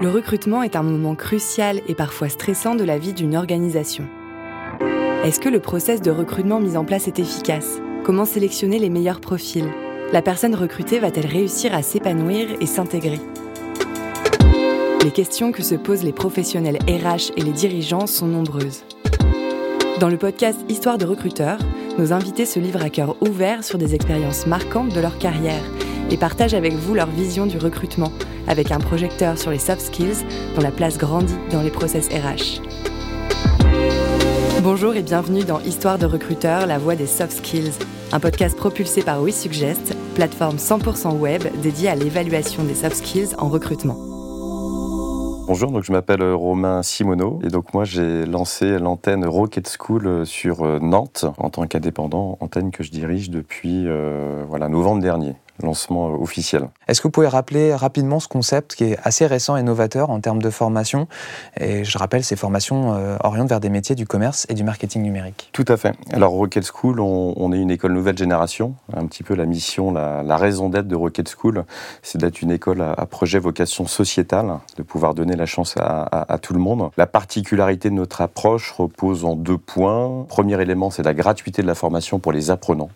Le recrutement est un moment crucial et parfois stressant de la vie d'une organisation. Est-ce que le process de recrutement mis en place est efficace? Comment sélectionner les meilleurs profils? La personne recrutée va-t-elle réussir à s'épanouir et s'intégrer? Les questions que se posent les professionnels RH et les dirigeants sont nombreuses. Dans le podcast Histoire de recruteurs, nos invités se livrent à cœur ouvert sur des expériences marquantes de leur carrière et partagent avec vous leur vision du recrutement, avec un projecteur sur les soft skills dont la place grandit dans les process RH. Bonjour et bienvenue dans Histoire de recruteurs, la voix des soft skills, un podcast propulsé par WeSuggest, plateforme 100% web dédiée à l'évaluation des soft skills en recrutement. Bonjour, donc je m'appelle Romain Simoneau et donc moi j'ai lancé l'antenne Rocket School sur Nantes en tant qu'indépendant, antenne que je dirige depuis euh, voilà, novembre dernier lancement euh, officiel. Est-ce que vous pouvez rappeler rapidement ce concept qui est assez récent et novateur en termes de formation? Et je rappelle, ces formations euh, orientent vers des métiers du commerce et du marketing numérique. Tout à fait. Alors Rocket School, on, est une école nouvelle génération. Un petit peu la mission, la, raison d'être de Rocket School, c'est d'être une école à, projet vocation sociétale, de pouvoir donner la chance à, à tout le monde. La particularité de notre approche repose en deux points. Premier élément, c'est la gratuité de la formation pour les apprenants.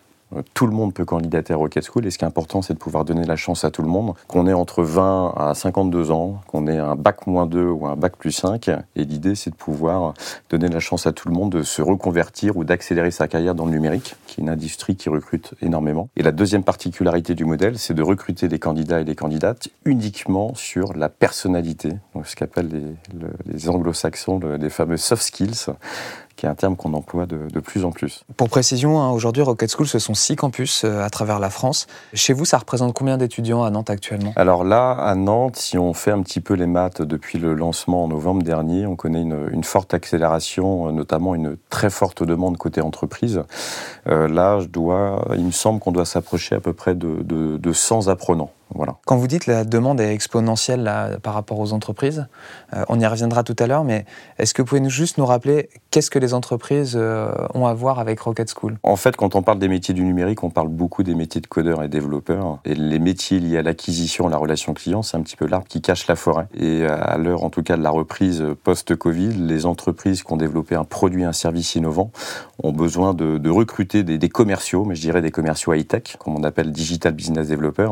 Tout le monde peut candidater à Rocket School et ce qui est important, c'est de pouvoir donner la chance à tout le monde, qu'on ait entre 20 à 52 ans, qu'on ait un bac moins 2 ou un bac plus 5. Et l'idée, c'est de pouvoir donner la chance à tout le monde de se reconvertir ou d'accélérer sa carrière dans le numérique, qui est une industrie qui recrute énormément. Et la deuxième particularité du modèle, c'est de recruter des candidats et des candidates uniquement sur la personnalité, donc ce qu'appellent les, les anglo-saxons les fameux soft skills qui est un terme qu'on emploie de, plus en plus. Pour précision, hein, aujourd'hui, Rocket School, ce sont six campus euh, à travers la France. Chez vous, ça représente combien d'étudiants à Nantes actuellement? Alors là, à Nantes, si on fait un petit peu les maths depuis le lancement en novembre dernier, on connaît une, forte accélération, euh, notamment une très forte demande côté entreprise. Euh, là, je dois, il me semble qu'on doit s'approcher à peu près de, de, de 100 apprenants. Quand vous dites la demande est exponentielle par rapport aux entreprises, euh, on y reviendra tout à l'heure, mais est-ce que vous pouvez juste nous rappeler qu'est-ce que les entreprises euh, ont à voir avec Rocket School? En fait, quand on parle des métiers du numérique, on parle beaucoup des métiers de codeurs et développeurs. Et les métiers liés à l'acquisition, la relation client, c'est un petit peu l'arbre qui cache la forêt. Et à l'heure, en tout cas, de la reprise post-Covid, les entreprises qui ont développé un produit, un service innovant, ont besoin de, recruter des, commerciaux, mais je dirais des commerciaux high-tech, comme on appelle digital business developer,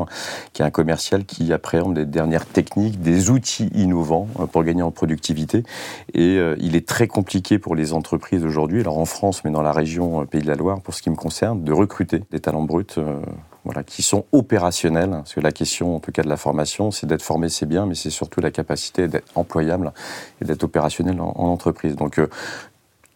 qui commercial qui appréhende les dernières techniques, des outils innovants euh, pour gagner en productivité. Et euh, il est très compliqué pour les entreprises aujourd'hui, alors en France, mais dans la région euh, Pays de la Loire, pour ce qui me concerne, de recruter des talents bruts. voilà, qui sont opérationnels. Parce que la question, en tout cas de la formation, c'est d'être formé, c'est bien, mais c'est surtout la capacité d'être employable et d'être opérationnel en, entreprise. Donc,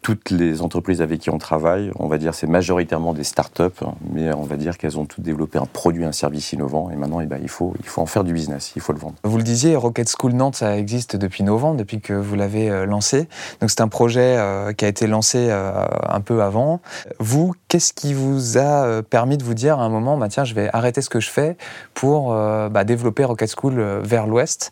toutes les entreprises avec qui on travaille, on va dire c'est majoritairement des start-up, mais on va dire qu'elles ont toutes développé un produit, un service innovant, et maintenant eh ben, il, faut, en faire du business, il faut le vendre. Vous le disiez, Rocket School Nantes, ça existe depuis novembre, depuis que vous l'avez euh, lancé. Donc c'est un projet euh, qui a été lancé euh, un peu avant. Vous, qu'est-ce qui vous a permis de vous dire à un moment, bah, tiens, je vais arrêter ce que je fais pour bah, développer Rocket School vers l'ouest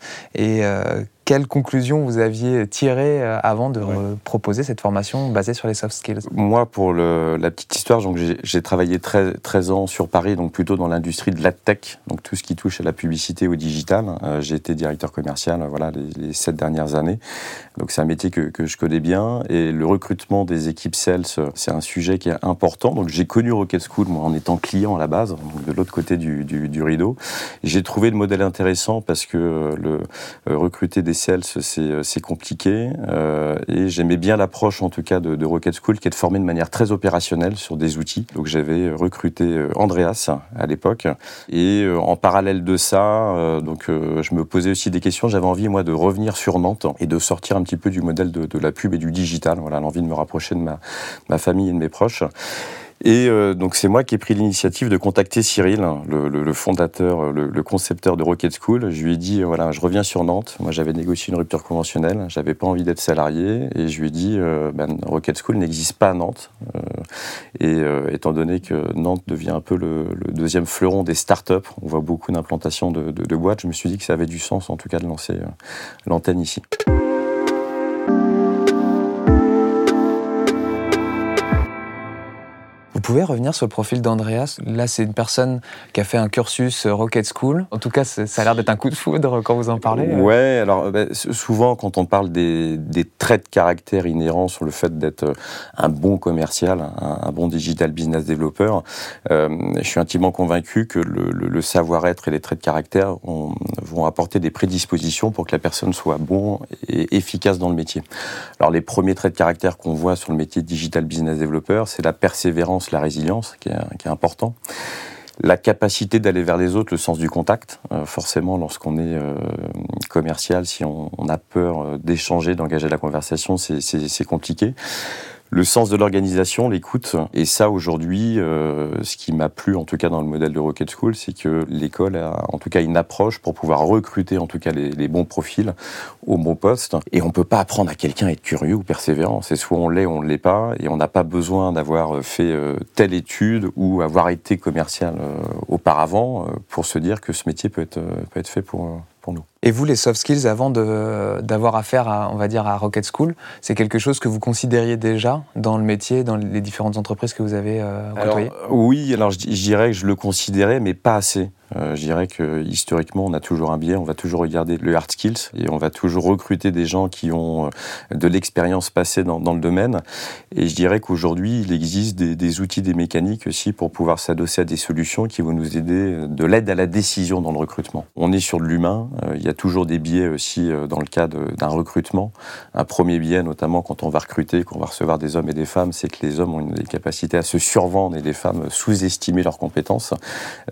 quelles conclusions vous aviez tirées euh, avant de proposer cette formation basée sur les soft skills? Moi, pour la petite histoire, j'ai travaillé 13, ans sur Paris, donc plutôt dans l'industrie de la tech, donc tout ce qui touche à la publicité, au digital. Euh, j'ai été directeur commercial voilà, les, sept dernières années. Donc c'est un métier que, je connais bien. Et le recrutement des équipes sales, c'est un sujet qui est important. Donc j'ai connu Rocket School, moi, en étant client à la base, donc de l'autre côté du, du rideau. J'ai trouvé le modèle intéressant parce que euh, le recruter des euh, c'est compliqué. Euh, et j'aimais bien l'approche, en tout cas, de, Rocket School, qui est de former de manière très opérationnelle sur des outils. Donc j'avais recruté euh, Andreas à l'époque. Et en parallèle de ça, donc je me posais aussi des questions. J'avais envie, moi, de revenir sur Nantes et de sortir un petit peu du modèle de, la pub et du digital. Voilà, l'envie de me rapprocher de ma famille et de mes proches. Et euh, donc c'est moi qui ai pris l'initiative de contacter Cyril, le, fondateur, le, concepteur de Rocket School. Je lui ai dit voilà, je reviens sur Nantes. Moi j'avais négocié une rupture conventionnelle, j'avais pas envie d'être salarié, et je lui ai dit euh, ben, Rocket School n'existe pas à Nantes. Euh, et étant donné que Nantes devient un peu le, deuxième fleuron des startups, on voit beaucoup d'implantations de, boîtes. Je me suis dit que ça avait du sens en tout cas de lancer l'antenne ici. Pouvez revenir sur le profil d'Andreas? Là, c'est une personne qui a fait un cursus Rocket School. En tout cas, ça a l'air d'être un coup de foudre quand vous en parlez. Ouais, alors ben, souvent, quand on parle des, traits de caractère inhérents sur le fait d'être un bon commercial, un, bon digital business developer, je suis intimement convaincu que le, savoir-être et les traits de caractère vont apporter des prédispositions pour que la personne soit bon et efficace dans le métier. Alors, les premiers traits de caractère qu'on voit sur le métier de digital business developer, c'est la persévérance, la résilience, qui est, important. La capacité d'aller vers les autres, le sens du contact. Euh, forcément, lorsqu'on est euh, commercial, si on, a peur euh, d'échanger, d'engager la conversation, c'est compliqué le sens de l'organisation, l'écoute. Et ça, aujourd'hui, euh, ce qui m'a plu, en tout cas dans le modèle de Rocket School, c'est que l'école a en tout cas une approche pour pouvoir recruter en tout cas les, bons profils au bon poste. Et on peut pas apprendre à quelqu'un à être curieux ou persévérant. C'est soit on l'est on ne l'est pas. Et on n'a pas besoin d'avoir fait euh, telle étude ou avoir été commercial euh, auparavant pour se dire que ce métier peut être, peut être fait pour, pour nous. Et vous, les soft skills, avant d'avoir affaire à, on va dire, à Rocket School, c'est quelque chose que vous considériez déjà dans le métier, dans les différentes entreprises que vous avez euh, Oui, alors je, dirais que je le considérais, mais pas assez. Euh, je dirais que historiquement, on a toujours un biais, on va toujours regarder le hard skills et on va toujours recruter des gens qui ont euh, de l'expérience passée dans, le domaine. Et je dirais qu'aujourd'hui, il existe des, outils, des mécaniques aussi pour pouvoir s'adosser à des solutions qui vont nous aider euh, de l'aide à la décision dans le recrutement. On est sur de l'humain, il y a toujours des biais aussi dans le cadre d'un recrutement. Un premier biais, notamment quand on va recruter, qu'on va recevoir des hommes et des femmes, c'est que les hommes ont une capacité à se survendre et les femmes sous-estimer leurs compétences.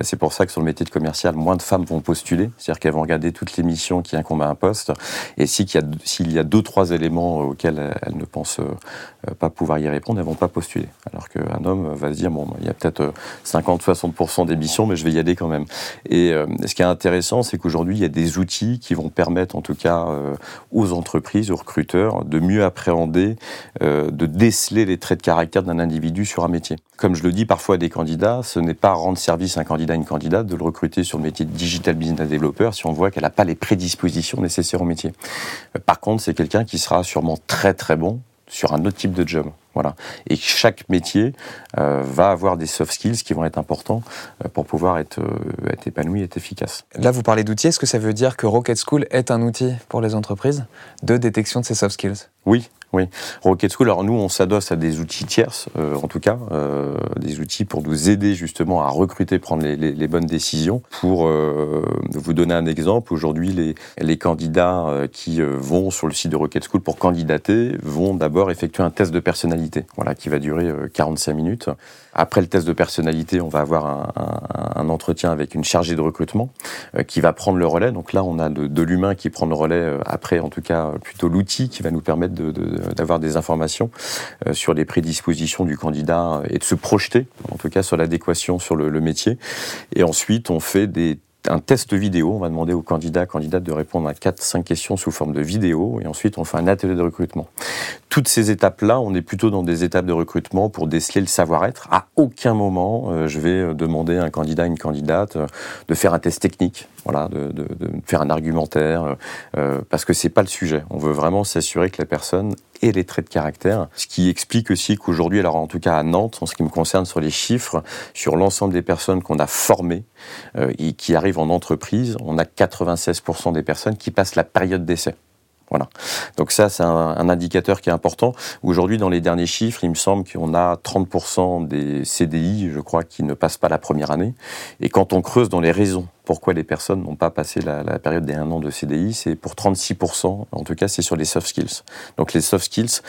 C'est pour ça que sur le métier de commercial, moins de femmes vont postuler, c'est-à-dire qu'elles vont regarder toutes les missions qui incombent à un poste, et s'il y, y a deux, trois éléments auxquels elles ne pensent euh, pas pouvoir y répondre, elles vont pas postuler. Alors qu'un homme va se dire, bon, il y a peut-être 50-60% des missions, mais je vais y aller quand même. Et euh, ce qui est intéressant, c'est qu'aujourd'hui, il y a des outils qui vont permettre, en tout cas, euh, aux entreprises, aux recruteurs, de mieux appréhender, de déceler les traits de caractère d'un individu sur un métier. Comme je le dis parfois à des candidats, ce n'est pas rendre service à un candidat, une candidate, de le recruter sur le métier de digital business developer si on voit qu'elle n'a pas les prédispositions nécessaires au métier. Par contre, c'est quelqu'un qui sera sûrement très très bon sur un autre type de job. Voilà. Et chaque métier euh, va avoir des soft skills qui vont être importants euh, pour pouvoir être, euh, être épanoui, être efficace. Là, vous parlez d'outils. Est-ce que ça veut dire que Rocket School est un outil pour les entreprises de détection de ces soft skills? Oui, oui, Rocket School, alors nous, on s'adosse à des outils tierces, euh, en tout cas, euh, des outils pour nous aider justement à recruter, prendre les, bonnes décisions. Pour euh, vous donner un exemple, aujourd'hui, les, les candidats qui vont sur le site de Rocket School pour candidater vont d'abord effectuer un test de personnalité, voilà, qui va durer 45 minutes. Après le test de personnalité, on va avoir un, entretien avec une chargée de recrutement qui va prendre le relais. Donc là, on a de, l'humain qui prend le relais après, en tout cas, plutôt l'outil qui va nous permettre de d'avoir des informations euh, sur les prédispositions du candidat et de se projeter, en tout cas sur l'adéquation sur le, le métier. Et ensuite, on fait des un test vidéo. On va demander aux candidats, candidates de répondre à 4-5 questions sous forme de vidéo et ensuite on fait un atelier de recrutement. Toutes ces étapes-là, on est plutôt dans des étapes de recrutement pour déceler le savoir-être. À aucun moment, euh, je vais demander à un candidat, une candidate euh, de faire un test technique voilà, de, faire un argumentaire, euh, euh, parce que c'est pas le sujet. On veut vraiment s'assurer que la personne ait les traits de caractère, ce qui explique aussi qu'aujourd'hui, alors en tout cas à Nantes, en ce qui me concerne sur les chiffres, sur l'ensemble des personnes qu'on a formées euh, et qui arrivent en entreprise, on a 96% des personnes qui passent la période d'essai. Voilà. Donc ça, c'est un, indicateur qui est important. Aujourd'hui, dans les derniers chiffres, il me semble qu'on a 30% des CDI, je crois, qui ne passent pas la première année. Et quand on creuse dans les raisons pourquoi les personnes n'ont pas passé la, période des un an de CDI, c'est pour 36%, en tout cas c'est sur les soft skills. Donc les soft skills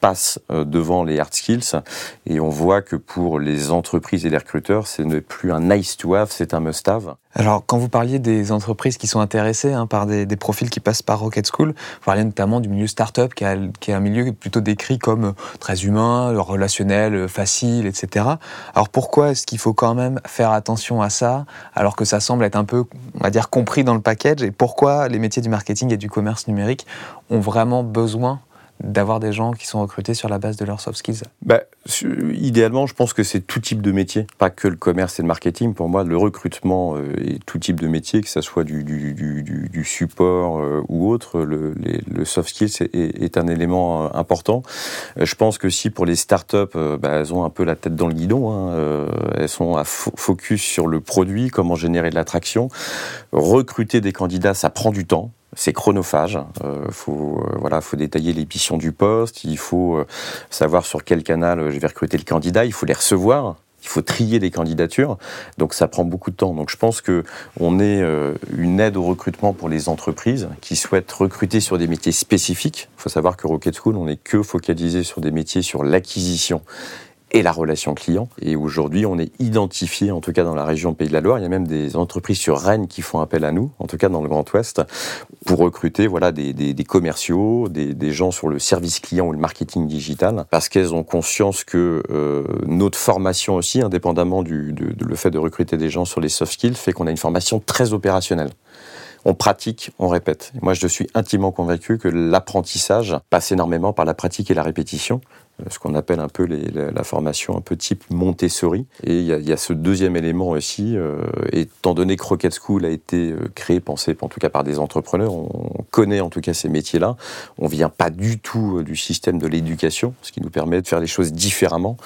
passent euh, devant les hard skills et on voit que pour les entreprises et les recruteurs, ce n'est plus un nice to have, c'est un must have. Alors quand vous parliez des entreprises qui sont intéressées hein, par des, profils qui passent par Rocket School, vous parliez notamment du milieu startup qui, qui est un milieu plutôt décrit comme euh, très humain, relationnel, euh, facile, etc. Alors pourquoi est-ce qu'il faut quand même faire attention à ça alors que ça semble être un peu, on va dire, compris dans le package? Et pourquoi les métiers du marketing et du commerce numérique ont vraiment besoin d'avoir des gens qui sont recrutés sur la base de leurs soft skills bah, Idéalement, je pense que c'est tout type de métier, pas que le commerce et le marketing. Pour moi, le recrutement euh, est tout type de métier, que ce soit du, support euh, ou autre. Le, soft skills est, est, un élément euh, important. je pense que si pour les startups, bah, elles ont un peu la tête dans le guidon, hein, elles sont à focus sur le produit, comment générer de l'attraction. Recruter des candidats, ça prend du temps c'est chronophage. Il euh, faut, euh, voilà, faut détailler les missions du poste. Il faut euh, savoir sur quel canal je vais recruter le candidat. Il faut les recevoir. Il faut trier les candidatures. Donc ça prend beaucoup de temps. Donc je pense que on est une aide au recrutement pour les entreprises qui souhaitent recruter sur des métiers spécifiques. Il faut savoir que Rocket School, on n'est que focalisé sur des métiers sur l'acquisition et la relation client. Et aujourd'hui, on est identifié, en tout cas dans la région Pays de la Loire, il y a même des entreprises sur Rennes qui font appel à nous, en tout cas dans le Grand Ouest, pour recruter voilà, des, des, des commerciaux, des, des, gens sur le service client ou le marketing digital, parce qu'elles ont conscience que euh, notre formation aussi, indépendamment du de, le fait de recruter des gens sur les soft skills, fait qu'on a une formation très opérationnelle on pratique, on répète. Moi, je suis intimement convaincu que l'apprentissage passe énormément par la pratique et la répétition ce qu'on appelle un peu la, formation un peu type Montessori. Et il y, a, ce deuxième élément aussi, euh, étant donné que Rocket School a été euh, créé, pensé en tout cas par des entrepreneurs, on connaît en tout cas ces métiers-là. On vient pas du tout euh, du système de l'éducation, ce qui nous permet de faire les choses différemment,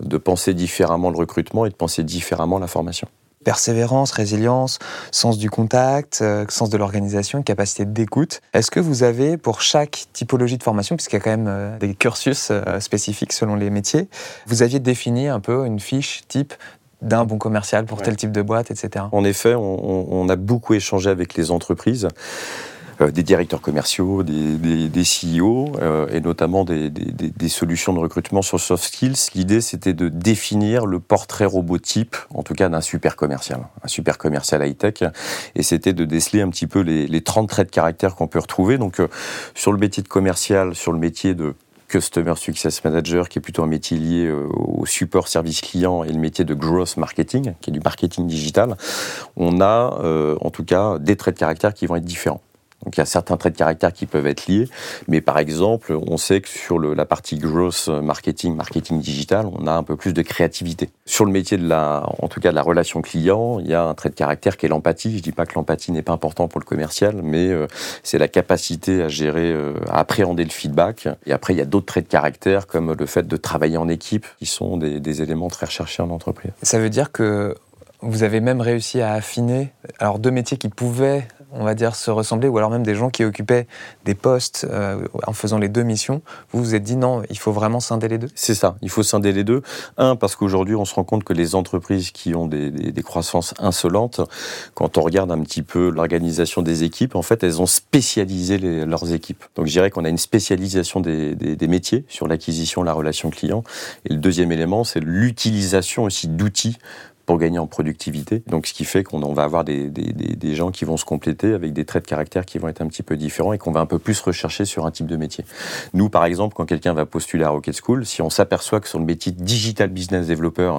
de penser différemment le recrutement et de penser différemment la formation persévérance, résilience, sens du contact, euh, sens de l'organisation, capacité d'écoute. Est-ce que vous avez pour chaque typologie de formation, puisqu'il y a quand même euh, des cursus euh, spécifiques selon les métiers, vous aviez défini un peu une fiche type d'un bon commercial pour tel type de boîte, etc. En effet, on, a beaucoup échangé avec les entreprises. Euh, des directeurs commerciaux, des, des, CEO, euh, et notamment des, des, solutions de recrutement sur soft skills. L'idée, c'était de définir le portrait robotype, en tout cas d'un super commercial, un super commercial high-tech, et c'était de déceler un petit peu les, les 30 traits de caractère qu'on peut retrouver. Donc, euh, sur le métier de commercial, sur le métier de Customer Success Manager, qui est plutôt un métier lié au support service client, et le métier de Growth Marketing, qui est du marketing digital, on a en tout cas des traits de caractère qui vont être différents. Donc il y a certains traits de caractère qui peuvent être liés, mais par exemple, on sait que sur la partie growth marketing, marketing digital, on a un peu plus de créativité. Sur le métier de la, en tout cas de la relation client, il y a un trait de caractère qui est l'empathie. Je dis pas que l'empathie n'est pas important pour le commercial, mais euh, c'est la capacité à gérer, euh, à appréhender le feedback. Et après, il y a d'autres traits de caractère comme le fait de travailler en équipe, qui sont des, des éléments très recherchés en entreprise. Ça veut dire que vous avez même réussi à affiner alors deux métiers qui pouvaient on va dire, se ressembler, ou alors même des gens qui occupaient des postes euh, en faisant les deux missions, vous vous êtes dit non, il faut vraiment scinder les deux? C'est ça, il faut scinder les deux. Un, parce qu'aujourd'hui, on se rend compte que les entreprises qui ont des, croissances insolentes, quand on regarde un petit peu l'organisation des équipes, en fait, elles ont spécialisé leurs équipes. Donc je dirais qu'on a une spécialisation des, des métiers sur l'acquisition, la relation client. Et le deuxième élément, c'est l'utilisation aussi d'outils pour gagner en productivité. Donc, ce qui fait qu'on va avoir des, gens qui vont se compléter avec des traits de caractère qui vont être un petit peu différents et qu'on va un peu plus rechercher sur un type de métier. Nous, par exemple, quand quelqu'un va postuler à Rocket School, si on s'aperçoit que sur le métier digital business developer,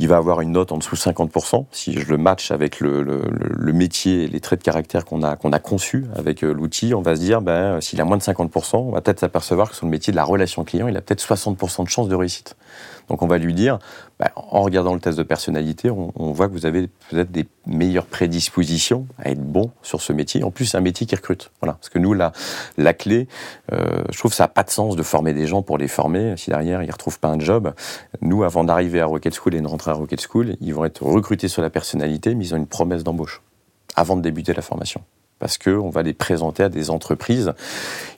il va avoir une note en dessous de 50%. Si je le match avec le, métier et les traits de caractère qu'on a, conçus avec euh, l'outil, on va se dire, ben, s'il a moins de 50%, on va peut-être s'apercevoir que sur le métier de la relation client, il a peut-être 60% de chance de réussite. Donc on va lui dire, bah, en regardant le test de personnalité, on, voit que vous avez peut-être des meilleures prédispositions à être bon sur ce métier. En plus, c'est un métier qui recrute. Voilà. Parce que nous, la, la clé, euh, je trouve que ça n'a pas de sens de former des gens pour les former si derrière ils ne retrouvent pas un job. Nous, avant d'arriver à Rocket School et de rentrer à Rocket School, ils vont être recrutés sur la personnalité, mais ils ont une promesse d'embauche avant de débuter la formation parce qu'on va les présenter à des entreprises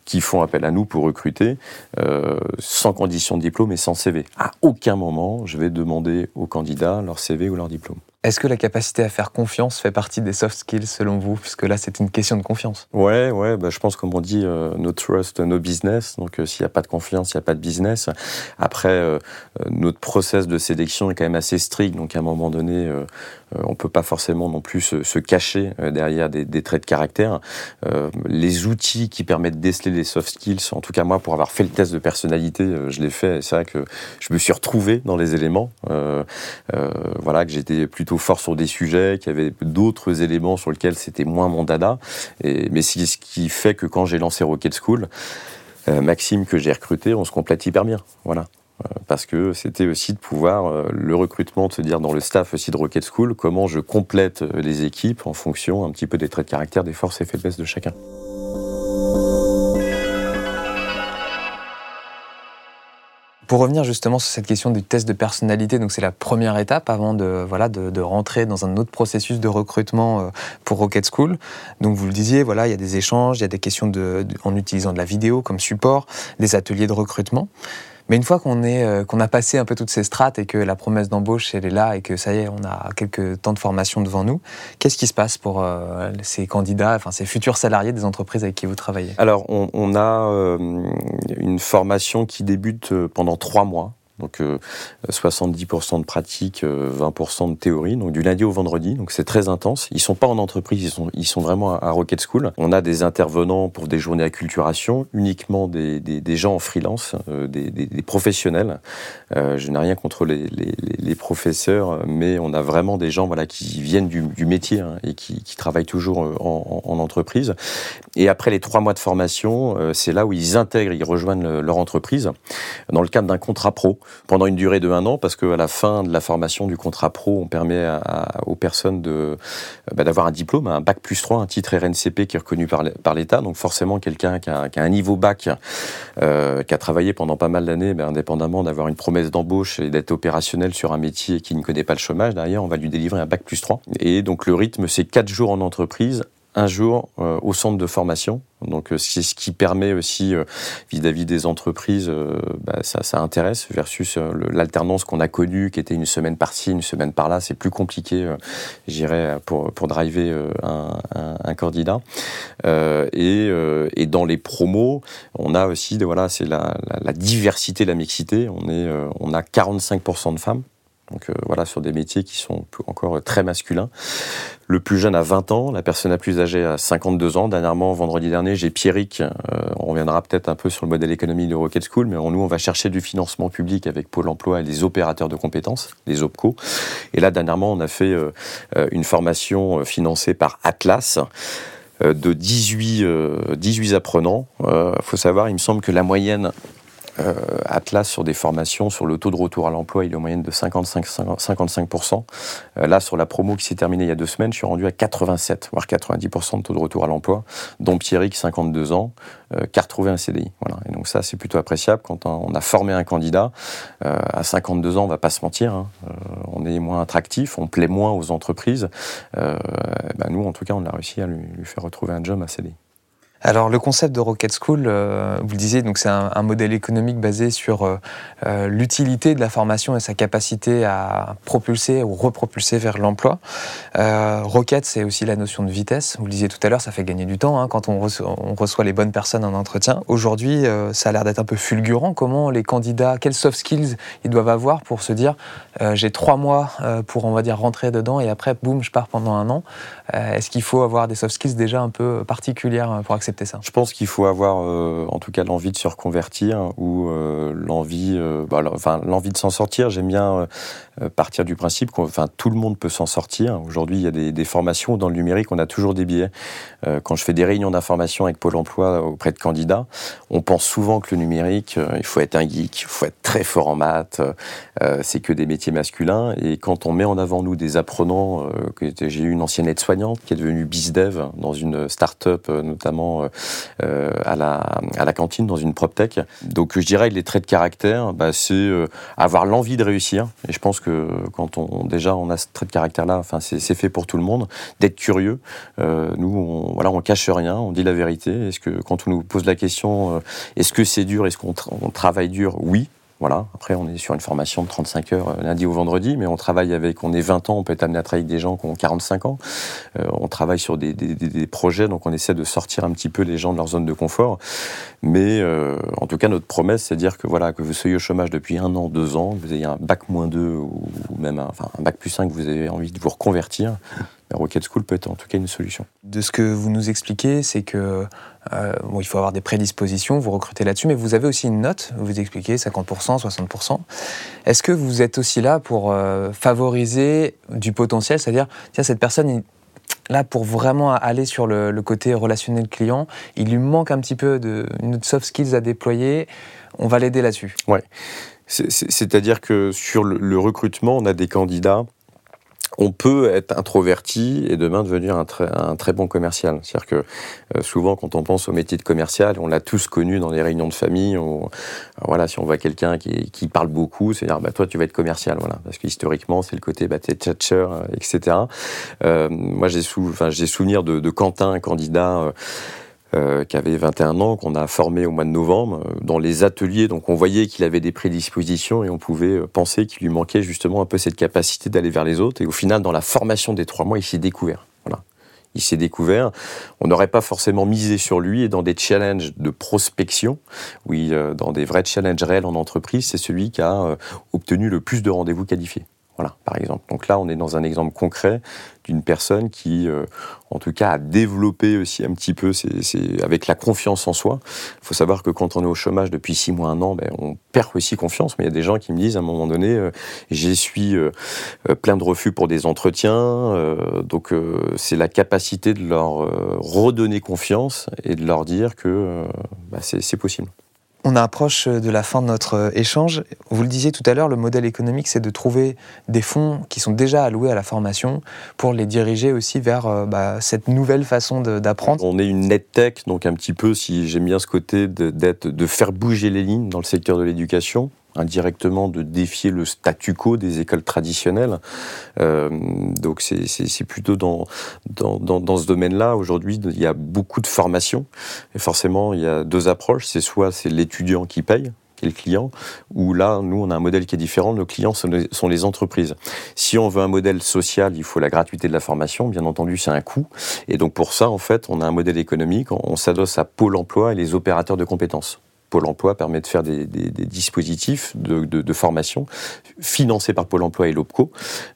qui font appel à nous pour recruter euh, sans condition de diplôme et sans CV. À aucun moment, je vais demander aux candidats leur CV ou leur diplôme. Est-ce que la capacité à faire confiance fait partie des soft skills selon vous? Puisque là, c'est une question de confiance. Ouais, ouais, bah, je pense comme on dit, euh, no trust, no business. Donc euh, s'il n'y a pas de confiance, il n'y a pas de business. Après, euh, notre process de sélection est quand même assez strict. Donc à un moment donné, on ne peut pas forcément non plus se, cacher derrière des, traits de caractère. les outils qui permettent de déceler les soft skills, en tout cas moi, pour avoir fait le test de personnalité, je l'ai fait. C'est vrai que je me suis retrouvé dans les éléments. voilà, que j'étais plutôt fort sur des sujets, qu'il y avait d'autres éléments sur lesquels c'était moins mon dada. Mais c'est ce qui fait que quand j'ai lancé Rocket School, Maxime que j'ai recruté, on se complète hyper bien. Voilà parce que c'était aussi de pouvoir, le recrutement, de se dire dans le staff aussi de Rocket School, comment je complète les équipes en fonction un petit peu des traits de caractère, des forces et faiblesses de chacun. Pour revenir justement sur cette question du test de personnalité, donc c'est la première étape avant de, voilà, de, rentrer dans un autre processus de recrutement euh, pour Rocket School. Donc vous le disiez, voilà, il y a des échanges, il y a des questions de, en utilisant de la vidéo comme support, des ateliers de recrutement. Mais une fois qu'on est, euh, qu'on a passé un peu toutes ces strates et que la promesse d'embauche, elle est là et que ça y est, on a quelques temps de formation devant nous, qu'est-ce qui se passe pour euh, ces candidats, enfin ces futurs salariés des entreprises avec qui vous travaillez? Alors, on, a euh, une formation qui débute pendant trois mois. Donc 70% euh, de pratique, 20% euh, de théorie, donc du lundi au vendredi. Donc c'est très intense. Ils sont pas en entreprise, ils sont, ils sont vraiment à Rocket School. On a des intervenants pour des journées acculturation, uniquement des, des, gens en freelance, euh, des, professionnels. je n'ai rien contre les, les, professeurs, mais on a vraiment des gens voilà qui viennent du, métier hein, et qui, travaillent toujours en, entreprise. Et après les trois mois de formation, c'est là où ils intègrent, ils rejoignent leur entreprise dans le cadre d'un contrat pro pendant une durée de un an, parce qu'à la fin de la formation du contrat pro, on permet aux personnes de bah, d'avoir un diplôme, un bac plus 3, un titre RNCP qui est reconnu par l'État. Donc forcément, quelqu'un qui, a un niveau bac, euh, qui a travaillé pendant pas mal d'années, ben, indépendamment d'avoir une promesse d'embauche et d'être opérationnel sur un métier qui ne connaît pas le chômage, derrière, on va lui délivrer un bac plus 3. Et donc le rythme, c'est 4 jours en entreprise, un jour euh, au centre de formation. Donc euh, c'est ce qui permet aussi euh, vis-à-vis des entreprises, bah, ça, intéresse versus l'alternance qu'on a connue, qui était une semaine par-ci, une semaine par-là. C'est plus compliqué, j'irais, pour, driver un, candidat. Et, dans les promos, on a aussi, voilà, c'est la, la, la, diversité, la mixité. On est, on a 45% de femmes. Donc voilà, sur des métiers qui sont encore très masculins. Le plus jeune a 20 ans, la personne la plus âgée a 52 ans. Dernièrement, vendredi dernier, j'ai Pierrick. Euh, on reviendra peut-être un peu sur le modèle économique de Rocket School, mais nous, on va chercher du financement public avec Pôle emploi et les opérateurs de compétences, les OPCO. Et là, dernièrement, on a fait euh, euh, une formation financée par Atlas de 18, 18 apprenants. Il faut savoir, il me semble que la moyenne euh, Atlas sur des formations, sur le taux de retour à l'emploi, il est en moyenne de 55, 55%. Euh, là, sur la promo qui s'est terminée il y a deux semaines, je suis rendu à 87, voire 90% de taux de retour à l'emploi, dont Pierrick, 52 ans, euh, qui a retrouvé un CDI. Voilà. Et donc ça, c'est plutôt appréciable quand on a formé un candidat. à 52 ans, on va pas se mentir, hein. on est moins attractif, on plaît moins aux entreprises. Ben nous, en tout cas, on a réussi à lui, lui faire retrouver un job à CDI. Alors le concept de Rocket School, euh, vous le disiez, donc c'est un, modèle économique basé sur euh, euh, l'utilité de la formation et sa capacité à propulser ou repropulser vers l'emploi. Rocket, c'est aussi la notion de vitesse. Vous le disiez tout à l'heure, ça fait gagner du temps hein, quand on reçoit, les bonnes personnes en entretien. Aujourd'hui, ça a l'air d'être un peu fulgurant. Comment les candidats, quels soft skills ils doivent avoir pour se dire j'ai trois mois pour on va dire rentrer dedans et après boum je pars pendant un an. Est-ce qu'il faut avoir des soft skills déjà un peu particulières pour Je pense qu'il faut avoir, euh, en tout cas, l'envie de se reconvertir ou euh, l'envie, euh, bah, l'envie de s'en sortir. J'aime bien partir du principe que, tout le monde peut s'en sortir. Aujourd'hui, il y a des, des, formations dans le numérique, on a toujours des billets. quand je fais des réunions d'information avec Pôle Emploi auprès de candidats, on pense souvent que le numérique, il faut être un geek, il faut être très fort en maths. c'est que des métiers masculins. Et quand on met en avant nous des apprenants, j'ai eu une ancienne aide-soignante qui est devenue bizdev dans une start-up, notamment euh, euh, à, la, à la cantine dans une prop tech. Donc je dirais les traits de caractère, bah, c'est euh, avoir l'envie de réussir. Et je pense que quand on déjà on a ce trait de caractère-là, c'est fait pour tout le monde, d'être curieux. nous, on, voilà, on cache rien, on dit la vérité. Est-ce que quand on nous pose la question, est-ce que c'est dur, est-ce qu'on travaille dur? Oui, voilà. Après, on est sur une formation de 35 heures euh, lundi au vendredi, mais on travaille avec, on est 20 ans, on peut être amené à travailler avec des gens qui ont 45 ans. Euh, on travaille sur des, des, des, projets, donc on essaie de sortir un petit peu les gens de leur zone de confort. Mais euh, en tout cas, notre promesse, c'est de dire que voilà, que vous soyez au chômage depuis un an, deux ans, que vous ayez un bac moins 2 ou même un, enfin, un bac plus 5, que vous avez envie de vous reconvertir, Rocket School peut être en tout cas une solution. De ce que vous nous expliquez, c'est que euh, bon, il faut avoir des prédispositions, vous recrutez là-dessus, mais vous avez aussi une note, vous expliquez 50%, 60%. Est-ce que vous êtes aussi là pour euh, favoriser du potentiel, c'est-à-dire, tiens, cette personne, là, pour vraiment aller sur le, côté relationnel client, il lui manque un petit peu de une soft skills à déployer. On va l'aider là-dessus. Ouais. C'est-à-dire que sur le recrutement, on a des candidats on peut être introverti et demain devenir un très, un très bon commercial. C'est-à-dire que euh, souvent, quand on pense au métier de commercial, on l'a tous connu dans les réunions de famille. voilà, si on voit quelqu'un qui, qui, parle beaucoup, c'est-à-dire, bah, toi, tu vas être commercial. Voilà, parce que historiquement, c'est le côté, bah, t'es euh, etc. Euh, moi, j'ai sou, souvenir de, de Quentin, un candidat. Euh, qui avait 21 ans, qu'on a formé au mois de novembre, euh, dans les ateliers. Donc on voyait qu'il avait des prédispositions et on pouvait euh, penser qu'il lui manquait justement un peu cette capacité d'aller vers les autres. Et au final, dans la formation des trois mois, il s'est découvert. Voilà. Il s'est découvert. On n'aurait pas forcément misé sur lui et dans des challenges de prospection, oui, dans des vrais challenges réels en entreprise, c'est celui qui a obtenu le plus de rendez-vous qualifiés. Voilà, par exemple. Donc là, on est dans un exemple concret d'une personne qui, euh, en tout cas, a développé aussi un petit peu c'est avec la confiance en soi. Il faut savoir que quand on est au chômage depuis six mois, un an, ben, on perd aussi confiance. Mais il y a des gens qui me disent à un moment donné, euh, suis euh, plein de refus pour des entretiens. donc c'est la capacité de leur redonner confiance et de leur dire que bah, c'est possible. On approche de la fin de notre euh, échange. Vous le disiez tout à l'heure, le modèle économique, c'est de trouver des fonds qui sont déjà alloués à la formation pour les diriger aussi vers euh, bah, cette nouvelle façon d'apprendre. On est une net tech, donc un petit peu, si j'aime bien ce côté, de, de faire bouger les lignes dans le secteur de l'éducation indirectement de défier le statu quo des écoles traditionnelles. Euh, donc c'est plutôt dans, dans, ce domaine-là. Aujourd'hui, il y a beaucoup de formations. Et forcément, il y a deux approches. C'est soit c'est l'étudiant qui paye, qui est le client, ou là, nous, on a un modèle qui est différent. Nos clients sont les, entreprises. Si on veut un modèle social, il faut la gratuité de la formation. Bien entendu, c'est un coût. Et donc, pour ça, en fait, on a un modèle économique. On s'adosse à Pôle emploi et les opérateurs de compétences. Pôle emploi permet de faire des, dispositifs de, formation financés par Pôle emploi et l'OPCO,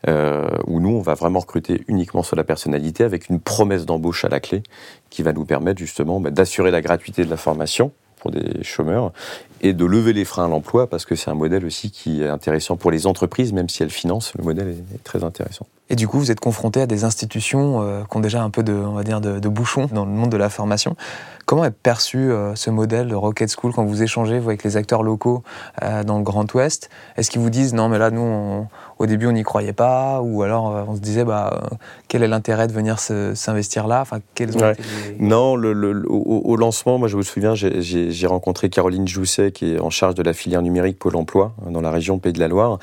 euh, où nous, on va vraiment recruter uniquement sur la personnalité avec une promesse d'embauche à la clé qui va nous permettre justement bah, d'assurer la gratuité de la formation pour des chômeurs et de lever les freins à l'emploi parce que c'est un modèle aussi qui est intéressant pour les entreprises, même si elles financent, le modèle est, très intéressant. Et du coup, vous êtes confronté à des institutions euh, qui ont déjà un peu de, on va dire, de, de bouchons dans le monde de la formation. Comment est perçu euh, ce modèle de Rocket School quand vous échangez vous, avec les acteurs locaux euh, dans le Grand Ouest? Est-ce qu'ils vous disent non, mais là, nous, au début, on n'y croyait pas Ou alors, on se disait, bah, quel est l'intérêt de venir s'investir là? Enfin, Non, le, au, lancement, moi, je me souviens, j'ai rencontré Caroline Jousset, qui est en charge de la filière numérique Pôle emploi dans la région Pays de la Loire,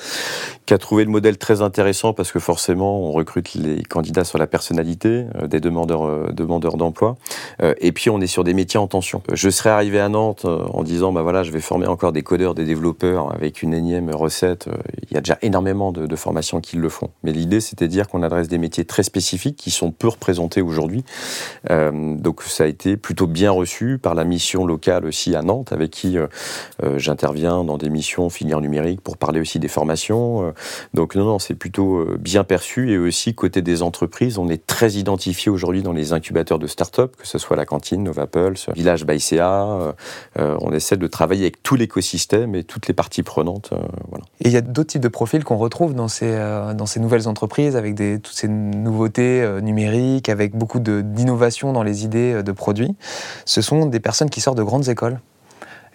qui a trouvé le modèle très intéressant parce que forcément, on recrute les candidats sur la personnalité des demandeurs demandeurs d'emploi. et puis, on est sur des métiers en tension. Je serais arrivé à Nantes euh, en disant, bah voilà, je vais former encore des codeurs, des développeurs avec une énième recette. Euh, il y a déjà énormément de, formations qui le font. Mais l'idée, c'était de dire qu'on adresse des métiers très spécifiques qui sont peu représentés aujourd'hui. Euh, donc ça a été plutôt bien reçu par la mission locale aussi à Nantes, avec qui j'interviens dans des missions filière numérique pour parler aussi des formations. donc non, non, c'est plutôt bien perçu. Et aussi, côté des entreprises, on est très identifié aujourd'hui dans les incubateurs de start-up, que ce soit la cantine, Novapel, Village. Euh, euh, on essaie de travailler avec tout l'écosystème et toutes les parties prenantes. Euh, et il y a d'autres types de profils qu'on retrouve dans ces, nouvelles entreprises, avec toutes ces nouveautés numériques, avec beaucoup d'innovation dans les idées de produits. Ce sont des personnes qui sortent de grandes écoles.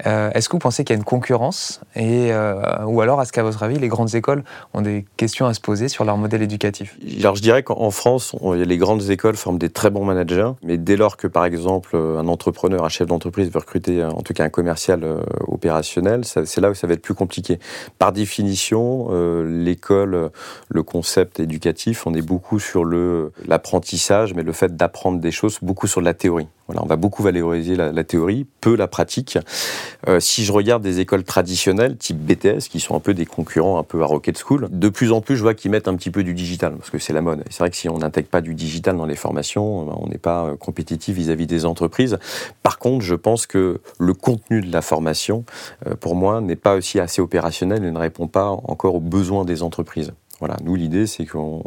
Euh, est-ce que vous pensez qu'il y a une concurrence et, euh, Ou alors, est-ce qu'à votre avis, les grandes écoles ont des questions à se poser sur leur modèle éducatif? Alors, je dirais qu'en France, les grandes écoles forment des très bons managers, mais dès lors que, par exemple, un entrepreneur, un chef d'entreprise veut recruter, en tout cas un commercial euh, opérationnel, c'est là où ça va être plus compliqué. Par définition, l'école, le concept éducatif, on est beaucoup sur l'apprentissage, mais le fait d'apprendre des choses, beaucoup sur de la théorie on va beaucoup valoriser la, théorie, peu la pratique. Euh, si je regarde des écoles traditionnelles, type BTS, qui sont un peu des concurrents un peu à Rocket School, de plus en plus, je vois qu'ils mettent un petit peu du digital, parce que c'est la mode. C'est vrai que si on n'intègre pas du digital dans les formations, on n'est pas euh, compétitif vis-à-vis des entreprises. Par contre, je pense que le contenu de la formation, euh, pour moi, n'est pas aussi assez opérationnel et ne répond pas encore aux besoins des entreprises. Voilà, nous l'idée c'est qu'on,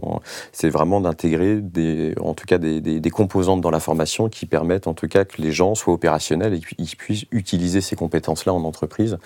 c'est vraiment d'intégrer des, en tout cas des, des, composantes dans la formation qui permettent en tout cas que les gens soient opérationnels et qu'ils puissent utiliser ces compétences-là en entreprise.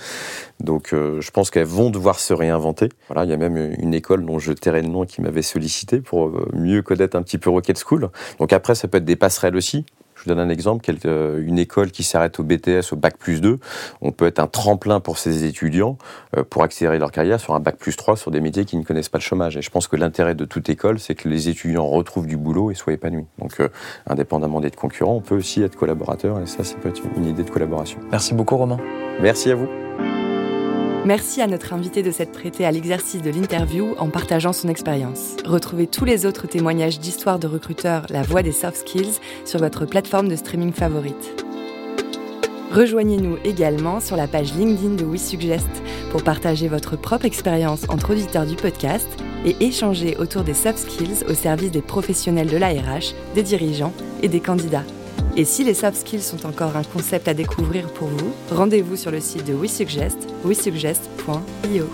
Donc, euh, je pense qu'elles vont devoir se réinventer. Voilà, il y a même une école dont je tairai le nom qui m'avait sollicité pour euh, mieux connaître un petit peu Rocket School. Donc après, ça peut être des passerelles aussi. Je vous donne un exemple, euh, une école qui s'arrête au BTS, au Bac plus 2, on peut être un tremplin pour ses étudiants euh, pour accélérer leur carrière sur un Bac plus 3 sur des métiers qui ne connaissent pas le chômage. Et je pense que l'intérêt de toute école, c'est que les étudiants retrouvent du boulot et soient épanouis. Donc, euh, indépendamment d'être concurrent, on peut aussi être collaborateur et ça, ça peut être une idée de collaboration. Merci beaucoup, Romain. Merci à vous. Merci à notre invité de s'être prêté à l'exercice de l'interview en partageant son expérience. Retrouvez tous les autres témoignages d'histoire de recruteurs La Voix des Soft Skills sur votre plateforme de streaming favorite. Rejoignez-nous également sur la page LinkedIn de WeSuggest pour partager votre propre expérience entre auditeurs du podcast et échanger autour des soft skills au service des professionnels de l'ARH, des dirigeants et des candidats. Et si les soft skills sont encore un concept à découvrir pour vous, rendez-vous sur le site de WeSuggest, wesuggest.io.